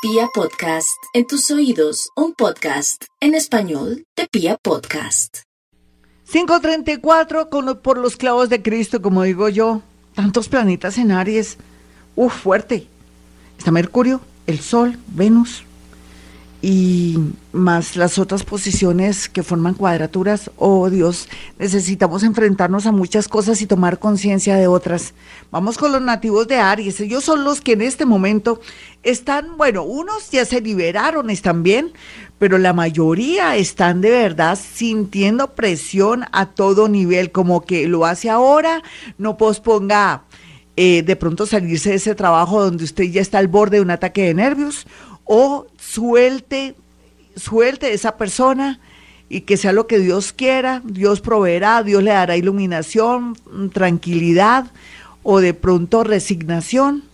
Pia Podcast, en tus oídos, un podcast en español de Pia Podcast. 534 con, por los clavos de Cristo, como digo yo. Tantos planetas en Aries. Uf, fuerte. Está Mercurio, el Sol, Venus, y más las otras posiciones que forman cuadraturas, oh Dios, necesitamos enfrentarnos a muchas cosas y tomar conciencia de otras. Vamos con los nativos de Aries, ellos son los que en este momento están, bueno, unos ya se liberaron, están bien, pero la mayoría están de verdad sintiendo presión a todo nivel, como que lo hace ahora, no posponga eh, de pronto salirse de ese trabajo donde usted ya está al borde de un ataque de nervios o suelte, suelte esa persona y que sea lo que Dios quiera, Dios proveerá, Dios le dará iluminación, tranquilidad o de pronto resignación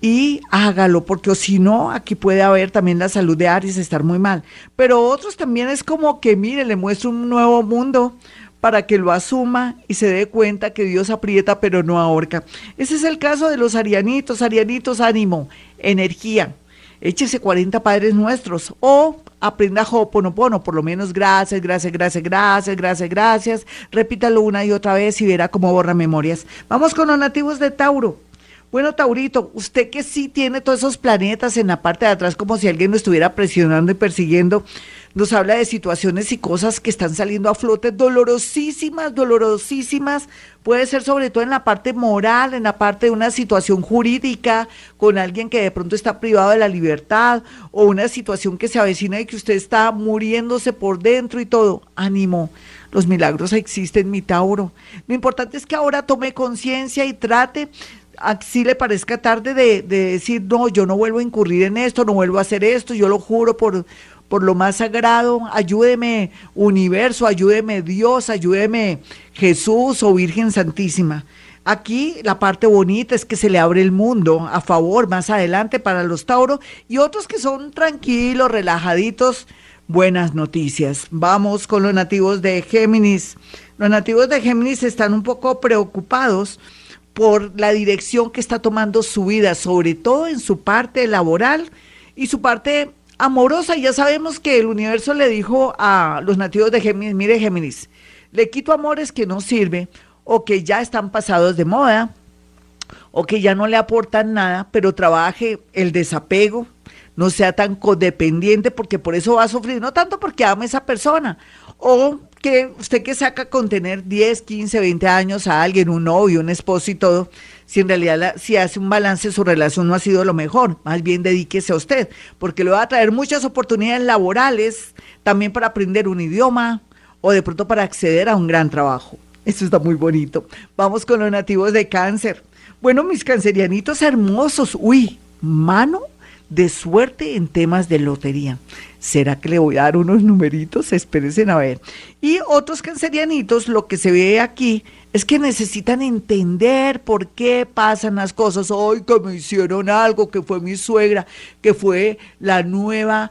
y hágalo, porque si no, aquí puede haber también la salud de Aries estar muy mal. Pero otros también es como que, mire, le muestro un nuevo mundo para que lo asuma y se dé cuenta que Dios aprieta pero no ahorca. Ese es el caso de los arianitos, arianitos, ánimo, energía échese 40 Padres Nuestros o aprenda Ho'oponopono, por lo menos gracias, gracias, gracias, gracias, gracias, gracias. Repítalo una y otra vez y verá cómo borra memorias. Vamos con los nativos de Tauro. Bueno, Taurito, usted que sí tiene todos esos planetas en la parte de atrás como si alguien lo estuviera presionando y persiguiendo, nos habla de situaciones y cosas que están saliendo a flote dolorosísimas, dolorosísimas. Puede ser sobre todo en la parte moral, en la parte de una situación jurídica, con alguien que de pronto está privado de la libertad, o una situación que se avecina y que usted está muriéndose por dentro y todo. Ánimo, los milagros existen, mi Tauro. Lo importante es que ahora tome conciencia y trate así le parezca tarde de, de, decir, no, yo no vuelvo a incurrir en esto, no vuelvo a hacer esto, yo lo juro por, por lo más sagrado, ayúdeme universo, ayúdeme Dios, ayúdeme Jesús o Virgen Santísima. Aquí la parte bonita es que se le abre el mundo a favor más adelante para los Tauros y otros que son tranquilos, relajaditos. Buenas noticias. Vamos con los nativos de Géminis. Los nativos de Géminis están un poco preocupados por la dirección que está tomando su vida, sobre todo en su parte laboral y su parte amorosa. Ya sabemos que el universo le dijo a los nativos de Géminis, mire Géminis, le quito amores que no sirven o que ya están pasados de moda o que ya no le aportan nada, pero trabaje el desapego, no sea tan codependiente porque por eso va a sufrir, no tanto porque ama a esa persona o que usted que saca con tener 10, 15, 20 años a alguien, un novio, un esposo y todo, si en realidad si hace un balance su relación no ha sido lo mejor, más bien dedíquese a usted, porque le va a traer muchas oportunidades laborales, también para aprender un idioma o de pronto para acceder a un gran trabajo. Eso está muy bonito. Vamos con los nativos de cáncer. Bueno, mis cancerianitos hermosos, uy, mano de suerte en temas de lotería. ¿Será que le voy a dar unos numeritos? Espérense a ver. Y otros cancerianitos, lo que se ve aquí es que necesitan entender por qué pasan las cosas. Hoy que me hicieron algo, que fue mi suegra, que fue la nueva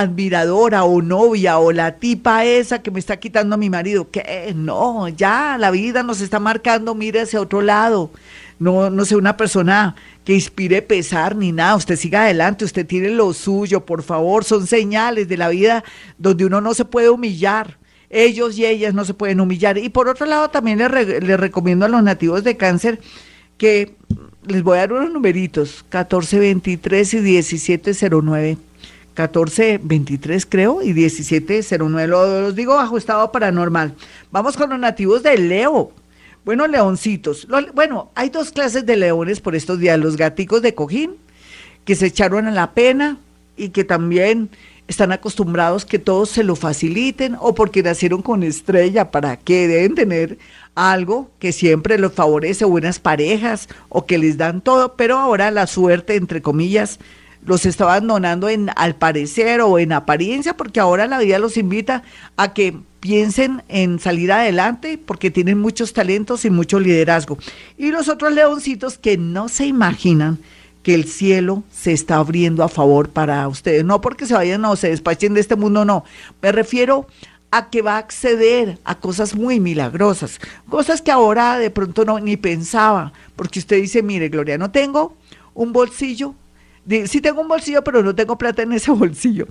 admiradora o novia o la tipa esa que me está quitando a mi marido. Que no, ya la vida nos está marcando, mire hacia otro lado. No, no sé, una persona que inspire pesar ni nada. Usted siga adelante, usted tiene lo suyo, por favor. Son señales de la vida donde uno no se puede humillar ellos y ellas no se pueden humillar. Y por otro lado, también les, recomiendo a los nativos de cáncer que les voy a dar unos numeritos, 1423 y 1709. 1423 creo y 1709, lo, los digo bajo estado paranormal. Vamos con los nativos de Leo. Bueno, leoncitos. bueno, hay dos clases de leones por estos días. Los gaticos de cojín, que se echaron a la pena y que también están acostumbrados que todos se lo faciliten o porque nacieron con estrella, para que deben tener algo que siempre los favorece, buenas parejas o que les dan todo, pero ahora la suerte, entre comillas, los está abandonando en al parecer o en apariencia, porque ahora la vida los invita a que piensen en salir adelante porque tienen muchos talentos y mucho liderazgo. Y los otros leoncitos que no se imaginan que el cielo se está abriendo a favor para ustedes. No porque se vayan o se despachen de este mundo, no. Me refiero a que va a acceder a cosas muy milagrosas, cosas que ahora de pronto no ni pensaba, porque usted dice, mire, Gloria, no tengo un bolsillo sí tengo un bolsillo, pero no tengo plata en ese bolsillo.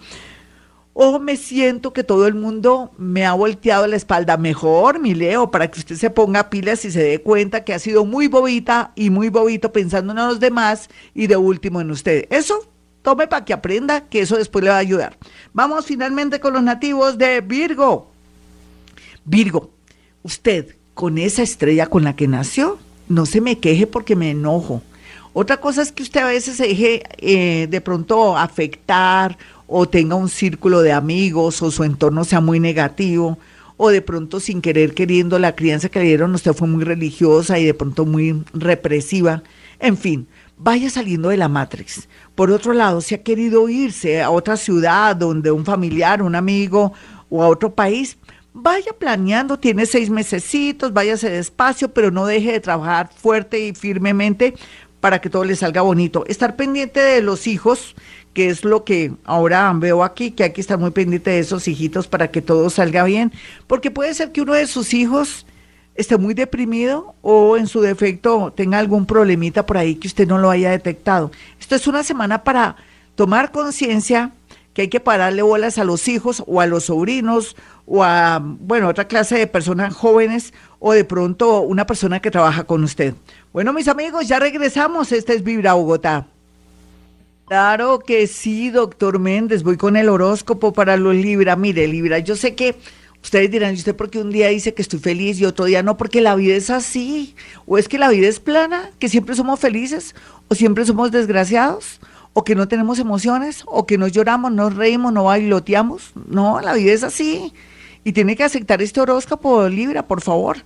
O me siento que todo el mundo me ha volteado la espalda mejor, mi Leo, para que usted se ponga pilas y se dé cuenta que ha sido muy bobita y muy bobito pensando en los demás y de último en usted. Eso tome para que aprenda que eso después le va a ayudar. Vamos finalmente con los nativos de Virgo. Virgo, usted con esa estrella con la que nació, no se me queje porque me enojo. Otra cosa es que usted a veces se deje eh, de pronto afectar o tenga un círculo de amigos o su entorno sea muy negativo o de pronto sin querer queriendo la crianza que le dieron usted fue muy religiosa y de pronto muy represiva. En fin, vaya saliendo de la Matrix. Por otro lado, si ha querido irse a otra ciudad donde un familiar, un amigo o a otro país, vaya planeando, tiene seis mesecitos, váyase despacio, pero no deje de trabajar fuerte y firmemente para que todo le salga bonito. Estar pendiente de los hijos, que es lo que ahora veo aquí, que hay que estar muy pendiente de esos hijitos para que todo salga bien, porque puede ser que uno de sus hijos esté muy deprimido o en su defecto tenga algún problemita por ahí que usted no lo haya detectado. Esto es una semana para tomar conciencia que hay que pararle bolas a los hijos o a los sobrinos o a, bueno, otra clase de personas jóvenes o de pronto una persona que trabaja con usted. Bueno, mis amigos, ya regresamos. Este es Vibra Bogotá. Claro que sí, doctor Méndez. Voy con el horóscopo para los Libra. Mire, Libra, yo sé que ustedes dirán, ¿y usted por qué un día dice que estoy feliz y otro día no? Porque la vida es así. ¿O es que la vida es plana? ¿Que siempre somos felices? ¿O siempre somos desgraciados? ¿O que no tenemos emociones? ¿O que no lloramos, no reímos, no bailoteamos? No, la vida es así. Y tiene que aceptar este horóscopo, Libra, por favor.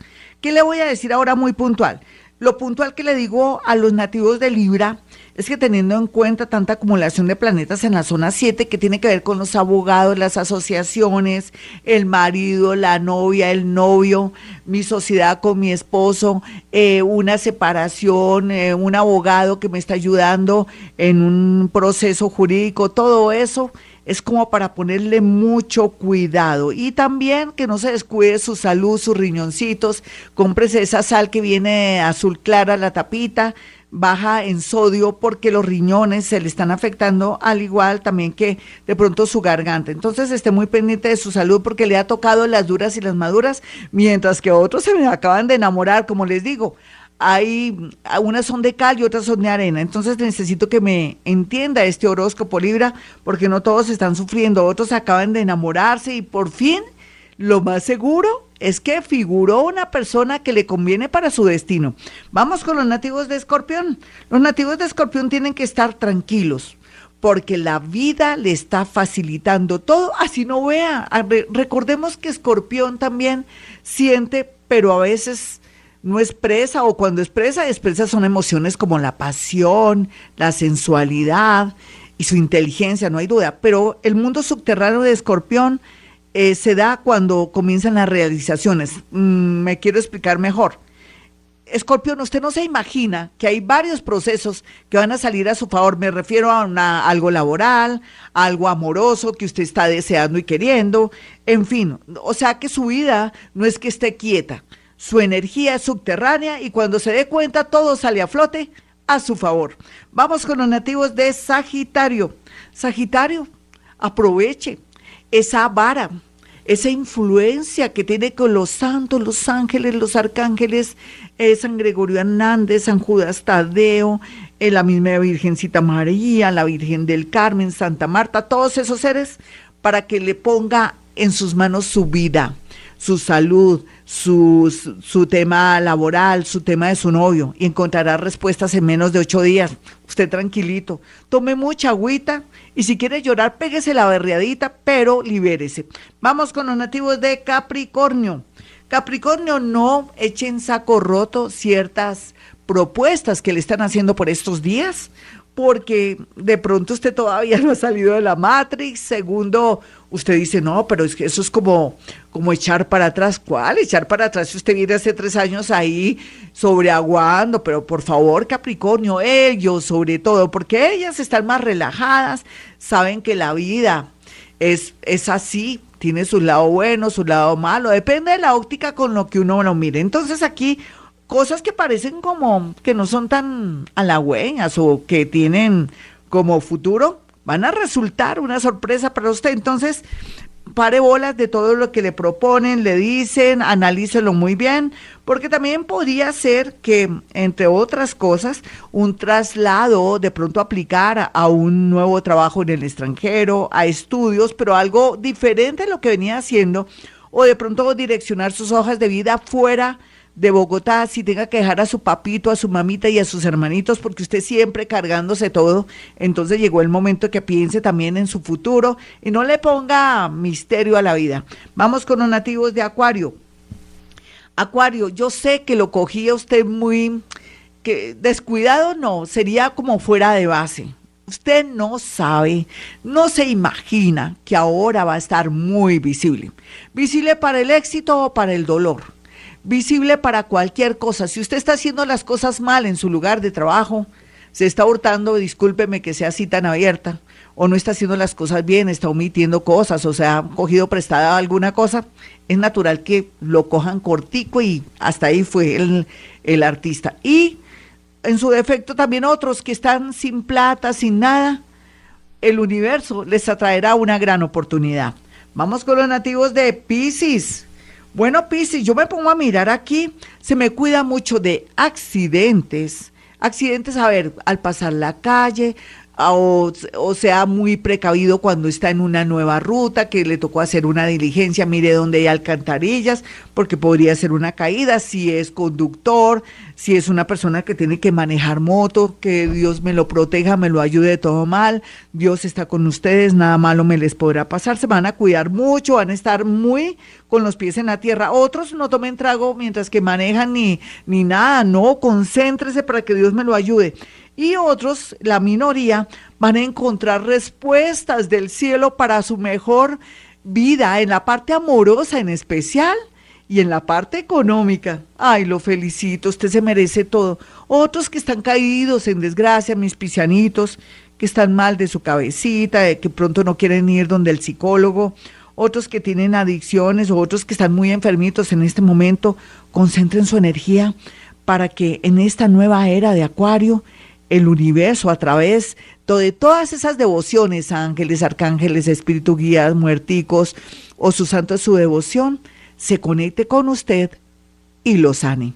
¿Qué le voy a decir ahora muy puntual? Lo puntual que le digo a los nativos de Libra es que teniendo en cuenta tanta acumulación de planetas en la zona 7 que tiene que ver con los abogados, las asociaciones, el marido, la novia, el novio, mi sociedad con mi esposo, eh, una separación, eh, un abogado que me está ayudando en un proceso jurídico, todo eso es como para ponerle mucho cuidado. Y también que no se descuide su salud, sus riñoncitos, cómprese esa sal que viene azul clara, la tapita, baja en sodio porque los riñones se le están afectando al igual también que de pronto su garganta. Entonces esté muy pendiente de su salud porque le ha tocado las duras y las maduras, mientras que otros se me acaban de enamorar, como les digo hay unas son de cal y otras son de arena. Entonces necesito que me entienda este horóscopo Libra, porque no todos están sufriendo, otros acaban de enamorarse y por fin lo más seguro es que figuró una persona que le conviene para su destino. Vamos con los nativos de Escorpión. Los nativos de Escorpión tienen que estar tranquilos porque la vida le está facilitando todo, así no vea. Recordemos que Escorpión también siente, pero a veces no expresa o cuando expresa, expresa son emociones como la pasión, la sensualidad y su inteligencia, no hay duda. Pero el mundo subterráneo de Escorpión eh, se da cuando comienzan las realizaciones. Mm, me quiero explicar mejor. Escorpión, usted no se imagina que hay varios procesos que van a salir a su favor. Me refiero a algo laboral, algo amoroso que usted está deseando y queriendo, en fin. O sea que su vida no es que esté quieta su energía es subterránea y cuando se dé cuenta todo sale a flote a su favor. Vamos con los nativos de Sagitario. Sagitario, aproveche esa vara, esa influencia que tiene con los santos, los ángeles, los arcángeles, eh, San Gregorio Hernández, San Judas Tadeo, eh, la misma Virgencita María, la Virgen del Carmen, Santa Marta, todos esos seres, para que le ponga en sus manos su vida su salud, su, su, tema laboral, su tema de su novio y encontrará respuestas en menos de ocho días. Usted tranquilito, tome mucha agüita y si quiere llorar, péguese la berreadita, pero libérese. Vamos con los nativos de Capricornio. Capricornio, no echen saco roto ciertas propuestas que le están haciendo por estos días porque de pronto usted todavía no ha salido de la Matrix. Segundo, usted dice, no, pero es que eso es como, como echar para atrás. ¿Cuál? Echar para atrás si usted viene hace tres años ahí sobreaguando, pero por favor, Capricornio, ellos sobre todo, porque ellas están más relajadas, saben que la vida es, es así, tiene su lado bueno, su lado malo, depende de la óptica con lo que uno lo mire. Entonces aquí cosas que parecen como que no son tan halagüeñas o que tienen como futuro van a resultar una sorpresa para usted. Entonces, pare bolas de todo lo que le proponen, le dicen, analícelo muy bien, porque también podría ser que, entre otras cosas, un traslado de pronto aplicar a, un nuevo trabajo en el extranjero, a estudios, pero algo diferente a lo que venía haciendo, o de pronto direccionar sus hojas de vida fuera Bogotá, si tenga que dejar a su papito, a su mamita y a sus hermanitos, porque usted siempre cargándose todo, entonces llegó el momento que piense también en su futuro y no le ponga misterio a la vida. Vamos con los nativos de Acuario. Acuario, yo sé que lo cogía usted muy que descuidado, no, sería como fuera de base. Usted no sabe, no se imagina que ahora va a estar muy visible. Visible para el éxito o para el dolor visible para cualquier cosa. Si usted está haciendo las cosas mal en su lugar de trabajo, se está hurtando, discúlpeme que sea así tan abierta, o no está haciendo las cosas bien, está omitiendo cosas, o sea, ha cogido prestada alguna cosa, es natural que lo cojan cortico y hasta ahí fue el, el artista. Y en su defecto también otros que están sin plata, sin nada, el universo les atraerá una gran oportunidad. Vamos con los nativos de Pisces. Bueno, Pisi, yo me pongo a mirar aquí, se me cuida mucho de accidentes. Accidentes, a ver, al pasar la calle, o, o, sea muy precavido cuando está en una nueva ruta, que le tocó hacer una diligencia, mire dónde hay alcantarillas, porque podría ser una caída, si es conductor, si es una persona que tiene que manejar moto, que Dios me lo proteja, me lo ayude de todo mal, Dios está con ustedes, nada malo me les podrá pasar, se van a cuidar mucho, van a estar muy con los pies en la tierra. Otros no tomen trago mientras que manejan ni, ni nada, no, concéntrese para que Dios me lo ayude y otros, la minoría, van a encontrar respuestas del cielo para su mejor vida, en la parte amorosa en especial y en la parte económica. Ay, lo felicito, usted se merece todo. Otros que están caídos en desgracia, mis pisianitos, que están mal de su cabecita, que pronto no quieren ir donde el psicólogo, otros que tienen adicciones o otros que están muy enfermitos en este momento, concentren su energía para que en esta nueva era de Acuario el universo a través de todas esas devociones, ángeles, arcángeles, espíritu guías, muerticos o su santo su devoción, se conecte con usted y lo sane.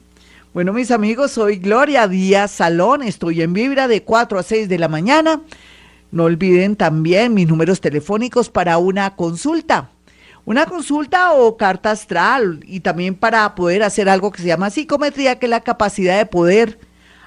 Bueno, mis amigos, soy Gloria Díaz Salón, estoy en Vibra de 4 a 6 de la mañana. No olviden también mis números telefónicos para una consulta. Una consulta o carta astral y también para poder hacer algo que se llama psicometría, que es la capacidad de poder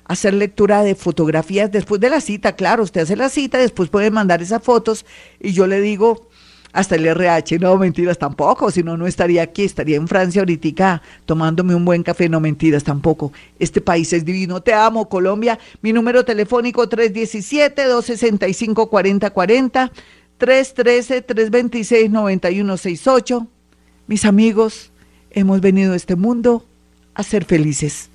hacer lectura de fotografías después de la cita, claro, usted hace la cita, después puede mandar esas fotos y yo le digo hasta el RH, no mentiras tampoco, si no, no estaría aquí, estaría en Francia ahorita tomándome un buen café, no mentiras tampoco. Este país es divino, te amo Colombia, mi número telefónico 317-265-4040, 313-326-9168. Mis amigos, hemos venido a este mundo a ser felices.